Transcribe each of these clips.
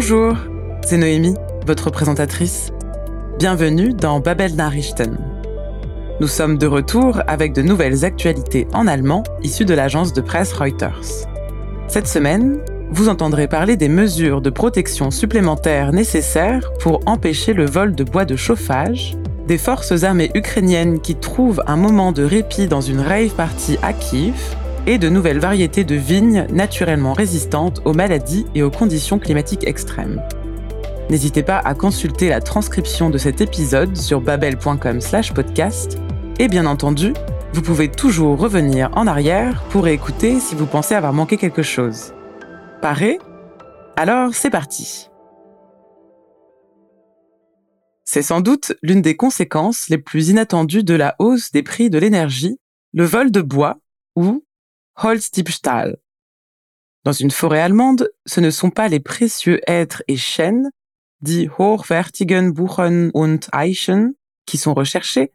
Bonjour, c'est Noémie, votre présentatrice. Bienvenue dans Babel Nachrichten. Nous sommes de retour avec de nouvelles actualités en allemand issues de l'agence de presse Reuters. Cette semaine, vous entendrez parler des mesures de protection supplémentaires nécessaires pour empêcher le vol de bois de chauffage, des forces armées ukrainiennes qui trouvent un moment de répit dans une rave party à Kiev, et de nouvelles variétés de vignes naturellement résistantes aux maladies et aux conditions climatiques extrêmes. N'hésitez pas à consulter la transcription de cet épisode sur babel.com/podcast et bien entendu, vous pouvez toujours revenir en arrière pour écouter si vous pensez avoir manqué quelque chose. Paré? Alors c'est parti. C'est sans doute l'une des conséquences les plus inattendues de la hausse des prix de l'énergie, le vol de bois ou Holzdiebstahl. Dans une forêt allemande, ce ne sont pas les précieux êtres et chênes die hochwertigen Buchen und Eichen, qui sont recherchés,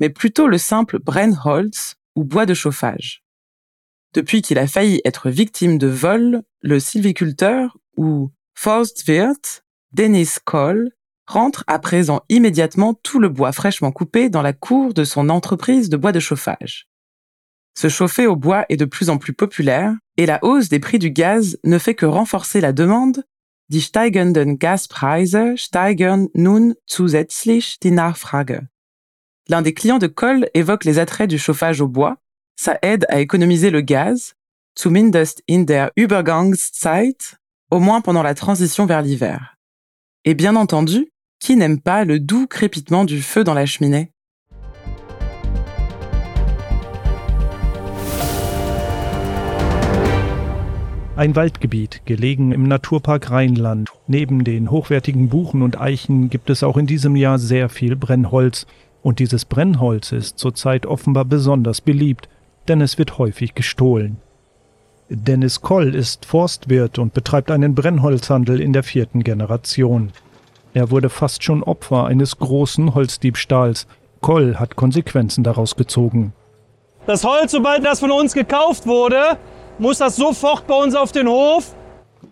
mais plutôt le simple Brennholz ou bois de chauffage. Depuis qu'il a failli être victime de vol, le sylviculteur ou Forstwirt, Dennis Kohl, rentre à présent immédiatement tout le bois fraîchement coupé dans la cour de son entreprise de bois de chauffage. Se chauffer au bois est de plus en plus populaire et la hausse des prix du gaz ne fait que renforcer la demande Die steigenden Gaspreise steigern nun zusätzlich die Nachfrage. L'un des clients de Kohl évoque les attraits du chauffage au bois. Ça aide à économiser le gaz, zumindest in der Übergangszeit, au moins pendant la transition vers l'hiver. Et bien entendu, qui n'aime pas le doux crépitement du feu dans la cheminée? Ein Waldgebiet, gelegen im Naturpark Rheinland. Neben den hochwertigen Buchen und Eichen gibt es auch in diesem Jahr sehr viel Brennholz. Und dieses Brennholz ist zurzeit offenbar besonders beliebt, denn es wird häufig gestohlen. Dennis Koll ist Forstwirt und betreibt einen Brennholzhandel in der vierten Generation. Er wurde fast schon Opfer eines großen Holzdiebstahls. Koll hat Konsequenzen daraus gezogen. Das Holz, sobald das von uns gekauft wurde, muss das sofort bei uns auf den Hof.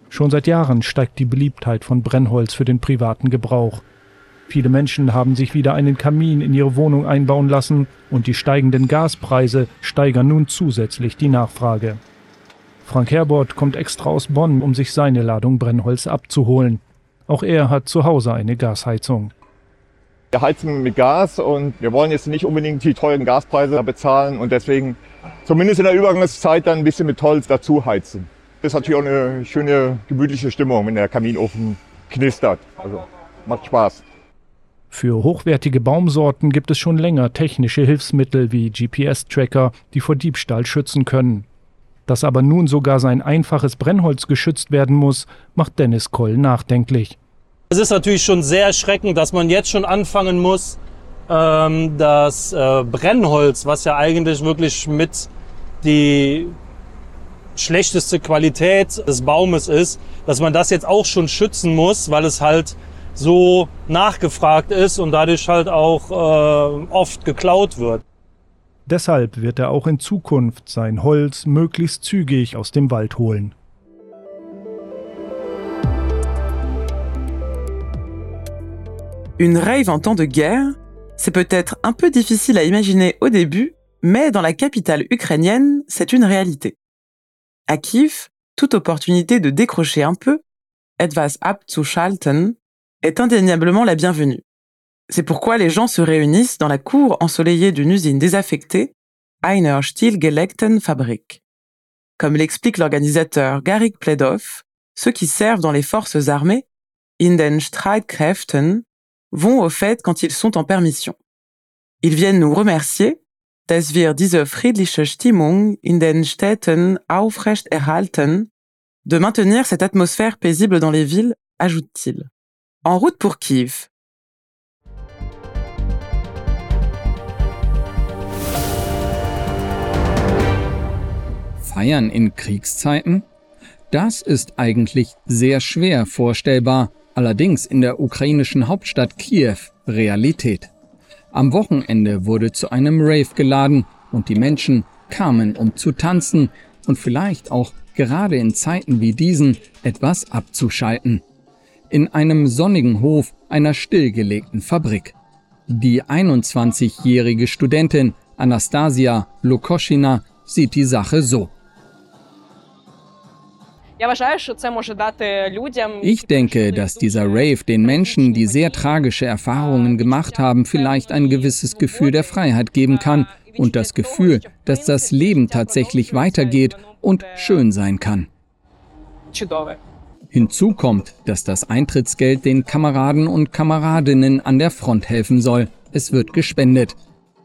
Schon seit Jahren steigt die Beliebtheit von Brennholz für den privaten Gebrauch. Viele Menschen haben sich wieder einen Kamin in ihre Wohnung einbauen lassen und die steigenden Gaspreise steigern nun zusätzlich die Nachfrage. Frank Herbert kommt extra aus Bonn, um sich seine Ladung Brennholz abzuholen. Auch er hat zu Hause eine Gasheizung. Wir heizen mit Gas und wir wollen jetzt nicht unbedingt die teuren Gaspreise bezahlen und deswegen zumindest in der Übergangszeit dann ein bisschen mit Holz dazu heizen. Das ist natürlich auch eine schöne, gemütliche Stimmung, wenn der Kaminofen knistert. Also macht Spaß. Für hochwertige Baumsorten gibt es schon länger technische Hilfsmittel wie GPS-Tracker, die vor Diebstahl schützen können. Dass aber nun sogar sein einfaches Brennholz geschützt werden muss, macht Dennis Koll nachdenklich. Es ist natürlich schon sehr erschreckend, dass man jetzt schon anfangen muss, ähm, das äh, Brennholz, was ja eigentlich wirklich mit die schlechteste Qualität des Baumes ist, dass man das jetzt auch schon schützen muss, weil es halt so nachgefragt ist und dadurch halt auch äh, oft geklaut wird. Deshalb wird er auch in Zukunft sein Holz möglichst zügig aus dem Wald holen. Une rave en temps de guerre, c'est peut-être un peu difficile à imaginer au début, mais dans la capitale ukrainienne, c'est une réalité. À Kiev, toute opportunité de décrocher un peu, etwas abzuschalten, est indéniablement la bienvenue. C'est pourquoi les gens se réunissent dans la cour ensoleillée d'une usine désaffectée, Einer Stillgelegten Fabrik. Comme l'explique l'organisateur Garik Pledov, ceux qui servent dans les forces armées, in den Streitkräften, vont au fait quand ils sont en permission. Ils viennent nous remercier, dass wir diese friedliche Stimmung in den Städten aufrecht erhalten, de maintenir cette atmosphère paisible dans les villes, ajoute-t-il. En route pour Kiev. Feiern in Kriegszeiten? Das ist eigentlich sehr schwer vorstellbar, allerdings in der ukrainischen Hauptstadt Kiew Realität. Am Wochenende wurde zu einem Rave geladen und die Menschen kamen, um zu tanzen und vielleicht auch gerade in Zeiten wie diesen etwas abzuschalten. in einem sonnigen Hof einer stillgelegten Fabrik. Die 21-jährige Studentin Anastasia Lukoschina sieht die Sache so. Ich denke, dass dieser Rave den Menschen, die sehr tragische Erfahrungen gemacht haben, vielleicht ein gewisses Gefühl der Freiheit geben kann und das Gefühl, dass das Leben tatsächlich weitergeht und schön sein kann. Hinzu kommt, dass das Eintrittsgeld den Kameraden und Kameradinnen an der Front helfen soll. Es wird gespendet.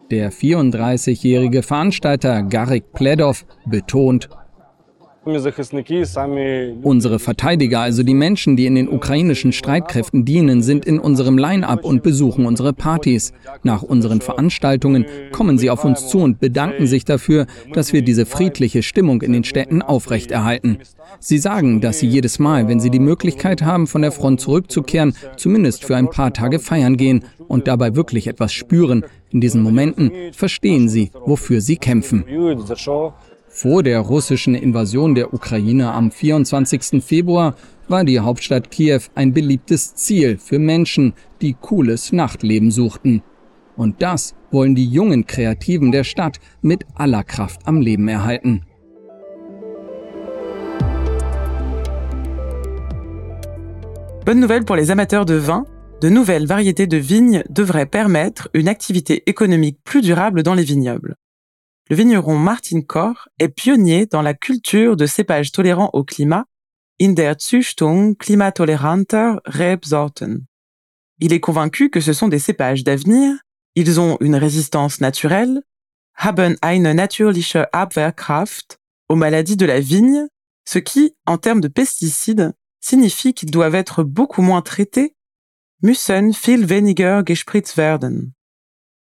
Der 34-jährige Veranstalter Garik Pledov betont, Unsere Verteidiger, also die Menschen, die in den ukrainischen Streitkräften dienen, sind in unserem Line-up und besuchen unsere Partys. Nach unseren Veranstaltungen kommen sie auf uns zu und bedanken sich dafür, dass wir diese friedliche Stimmung in den Städten aufrechterhalten. Sie sagen, dass sie jedes Mal, wenn sie die Möglichkeit haben, von der Front zurückzukehren, zumindest für ein paar Tage feiern gehen und dabei wirklich etwas spüren. In diesen Momenten verstehen sie, wofür sie kämpfen. Vor der russischen Invasion der Ukraine am 24. Februar war die Hauptstadt Kiew ein beliebtes Ziel für Menschen, die cooles Nachtleben suchten. Und das wollen die jungen Kreativen der Stadt mit aller Kraft am Leben erhalten. Bonne nouvelle pour les amateurs de vin, de nouvelles variétés de vignes devraient permettre une activité économique plus durable dans les vignobles. Le vigneron Martin Koch est pionnier dans la culture de cépages tolérants au climat in der Züchtung klimatoleranter Rebsorten. Il est convaincu que ce sont des cépages d'avenir, ils ont une résistance naturelle, haben eine natürliche Abwehrkraft aux maladies de la vigne, ce qui, en termes de pesticides, signifie qu'ils doivent être beaucoup moins traités, müssen viel weniger gespritzt werden.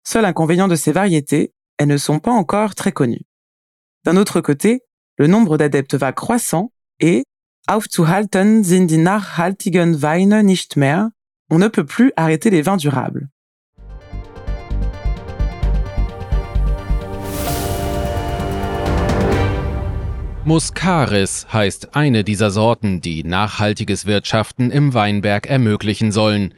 Seul inconvénient de ces variétés elles ne sont pas encore très connues. D'un autre côté, le nombre d'adeptes va croissant et aufzuhalten sind die nachhaltigen Weine nicht mehr. On ne peut plus arrêter les vins durables. Muscaris heißt eine dieser Sorten, die nachhaltiges Wirtschaften im Weinberg ermöglichen sollen.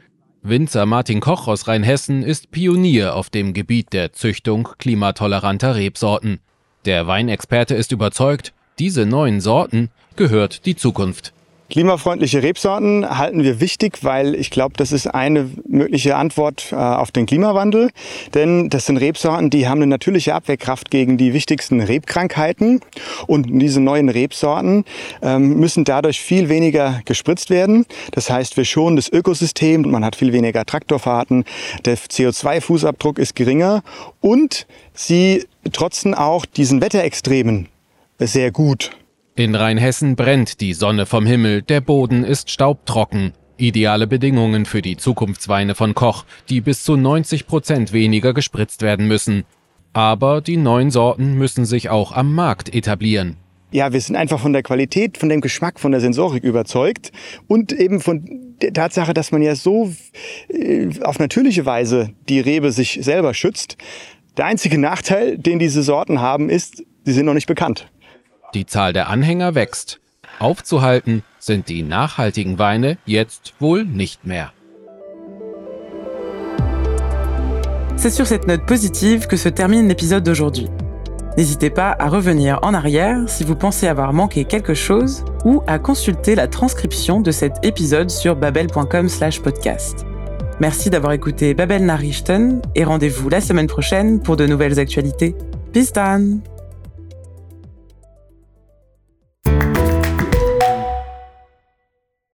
Winzer Martin Koch aus Rheinhessen ist Pionier auf dem Gebiet der Züchtung klimatoleranter Rebsorten. Der Weinexperte ist überzeugt, diese neuen Sorten gehört die Zukunft. Klimafreundliche Rebsorten halten wir wichtig, weil ich glaube, das ist eine mögliche Antwort äh, auf den Klimawandel. Denn das sind Rebsorten, die haben eine natürliche Abwehrkraft gegen die wichtigsten Rebkrankheiten. Und diese neuen Rebsorten ähm, müssen dadurch viel weniger gespritzt werden. Das heißt, wir schonen das Ökosystem, man hat viel weniger Traktorfahrten, der CO2-Fußabdruck ist geringer und sie trotzen auch diesen Wetterextremen sehr gut. In Rheinhessen brennt die Sonne vom Himmel, der Boden ist staubtrocken. Ideale Bedingungen für die Zukunftsweine von Koch, die bis zu 90 Prozent weniger gespritzt werden müssen. Aber die neuen Sorten müssen sich auch am Markt etablieren. Ja, wir sind einfach von der Qualität, von dem Geschmack, von der Sensorik überzeugt und eben von der Tatsache, dass man ja so äh, auf natürliche Weise die Rebe sich selber schützt. Der einzige Nachteil, den diese Sorten haben, ist, sie sind noch nicht bekannt. Die Zahl der Anhänger wächst. Aufzuhalten sind die nachhaltigen Weine jetzt wohl nicht mehr. C'est sur cette note positive que se termine l'épisode d'aujourd'hui. N'hésitez pas à revenir en arrière si vous pensez avoir manqué quelque chose ou à consulter la transcription de cet épisode sur babel.com/podcast. Merci d'avoir écouté Babel Nachrichten et rendez-vous la semaine prochaine pour de nouvelles actualités. Bis dann!